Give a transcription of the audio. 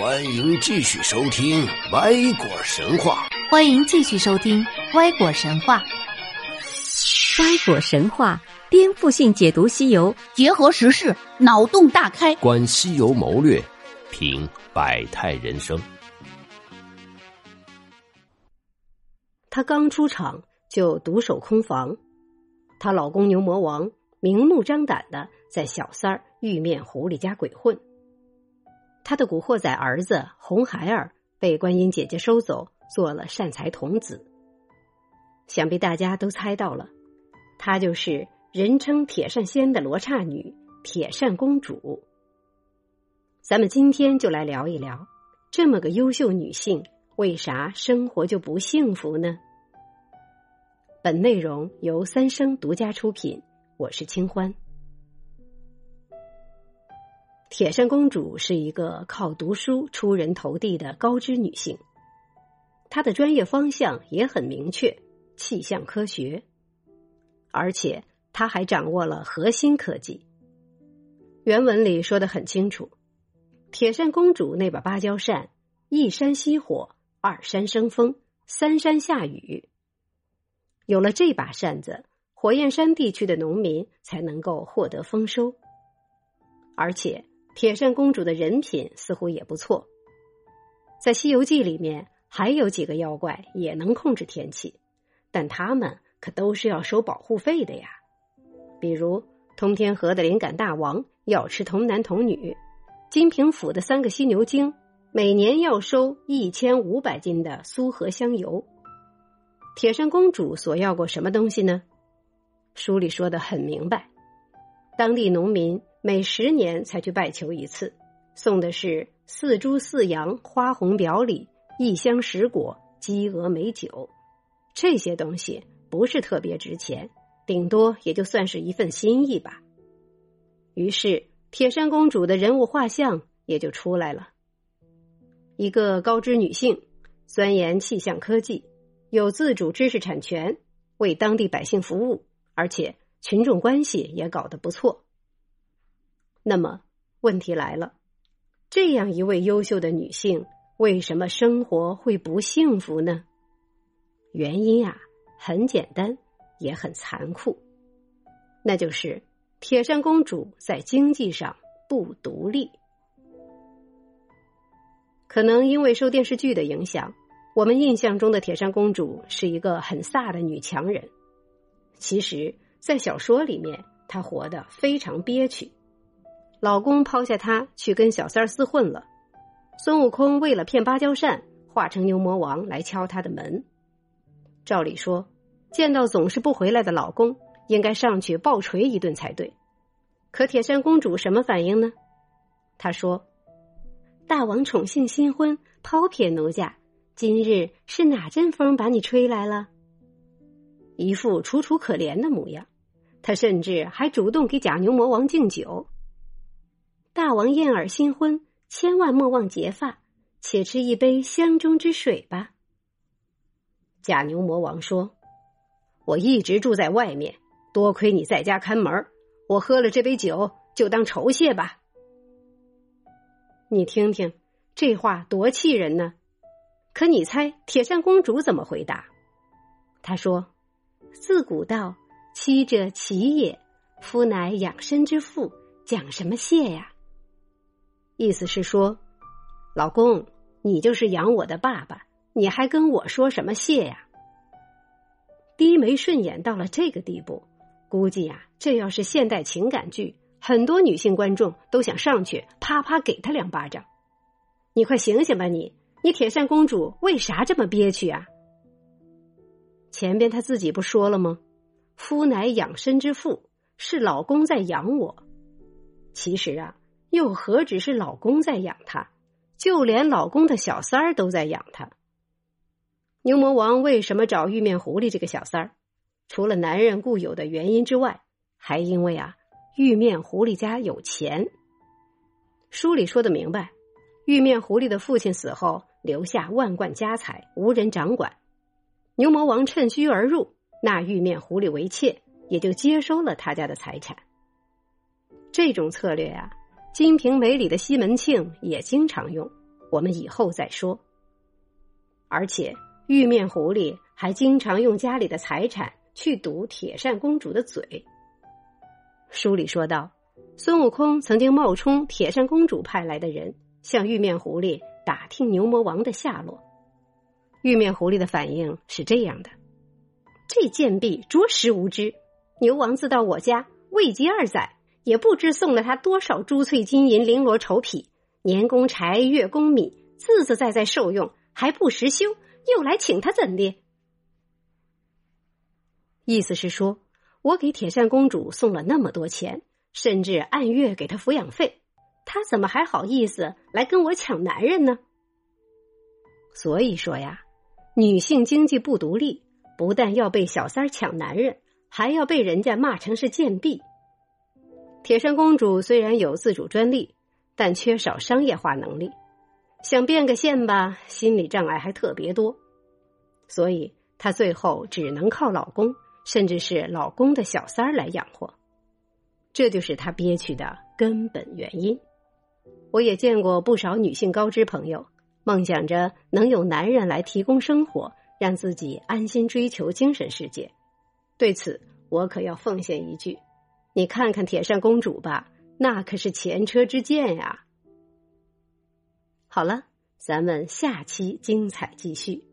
欢迎继续收听《歪果神话》。欢迎继续收听《歪果神话》。歪果神话颠覆性解读西游，结合时事，脑洞大开，观西游谋略，品百态人生。她刚出场就独守空房，她老公牛魔王明目张胆的在小三儿玉面狐狸家鬼混。他的古惑仔儿子红孩儿被观音姐姐收走，做了善财童子。想必大家都猜到了，她就是人称铁扇仙的罗刹女铁扇公主。咱们今天就来聊一聊，这么个优秀女性，为啥生活就不幸福呢？本内容由三生独家出品，我是清欢。铁扇公主是一个靠读书出人头地的高知女性，她的专业方向也很明确，气象科学，而且她还掌握了核心科技。原文里说的很清楚，铁扇公主那把芭蕉扇，一扇熄火，二扇生风，三扇下雨。有了这把扇子，火焰山地区的农民才能够获得丰收，而且。铁扇公主的人品似乎也不错，在《西游记》里面还有几个妖怪也能控制天气，但他们可都是要收保护费的呀。比如通天河的灵感大王要吃童男童女，金平府的三个犀牛精每年要收一千五百斤的苏合香油。铁扇公主索要过什么东西呢？书里说的很明白，当地农民。每十年才去拜求一次，送的是四猪四羊、花红表里、一箱石果、鸡鹅美酒，这些东西不是特别值钱，顶多也就算是一份心意吧。于是，铁扇公主的人物画像也就出来了：一个高知女性，钻研气象科技，有自主知识产权，为当地百姓服务，而且群众关系也搞得不错。那么问题来了，这样一位优秀的女性，为什么生活会不幸福呢？原因啊，很简单，也很残酷，那就是铁扇公主在经济上不独立。可能因为受电视剧的影响，我们印象中的铁扇公主是一个很飒的女强人，其实，在小说里面，她活得非常憋屈。老公抛下她去跟小三儿厮混了，孙悟空为了骗芭蕉扇，化成牛魔王来敲她的门。照理说，见到总是不回来的老公，应该上去暴锤一顿才对。可铁扇公主什么反应呢？她说：“大王宠幸新婚，抛撇奴家，今日是哪阵风把你吹来了？”一副楚楚可怜的模样。她甚至还主动给假牛魔王敬酒。大王燕儿新婚，千万莫忘结发，且吃一杯香中之水吧。假牛魔王说：“我一直住在外面，多亏你在家看门我喝了这杯酒就当酬谢吧。”你听听这话多气人呢！可你猜铁扇公主怎么回答？她说：“自古道，妻者妻也，夫乃养身之父，讲什么谢呀？”意思是说，老公，你就是养我的爸爸，你还跟我说什么谢呀？低眉顺眼到了这个地步，估计呀，这要是现代情感剧，很多女性观众都想上去啪啪给他两巴掌。你快醒醒吧，你你铁扇公主为啥这么憋屈啊？前边她自己不说了吗？夫乃养身之父，是老公在养我。其实啊。又何止是老公在养她，就连老公的小三儿都在养她。牛魔王为什么找玉面狐狸这个小三儿？除了男人固有的原因之外，还因为啊，玉面狐狸家有钱。书里说的明白，玉面狐狸的父亲死后留下万贯家财，无人掌管。牛魔王趁虚而入，纳玉面狐狸为妾，也就接收了他家的财产。这种策略呀。《金瓶梅》里的西门庆也经常用，我们以后再说。而且玉面狐狸还经常用家里的财产去堵铁扇公主的嘴。书里说道，孙悟空曾经冒充铁扇公主派来的人，向玉面狐狸打听牛魔王的下落。玉面狐狸的反应是这样的：这贱婢着实无知，牛王自到我家未及二载，也不知送了他多少珠翠金银、绫罗绸匹、年公柴、月公米，自自在在受用，还不时休，又来请他怎的？意思是说，我给铁扇公主送了那么多钱，甚至按月给她抚养费，她怎么还好意思来跟我抢男人呢？所以说呀。女性经济不独立，不但要被小三抢男人，还要被人家骂成是贱婢。铁扇公主虽然有自主专利，但缺少商业化能力，想变个现吧，心理障碍还特别多，所以她最后只能靠老公，甚至是老公的小三儿来养活，这就是她憋屈的根本原因。我也见过不少女性高知朋友。梦想着能有男人来提供生活，让自己安心追求精神世界。对此，我可要奉献一句：你看看铁扇公主吧，那可是前车之鉴呀。好了，咱们下期精彩继续。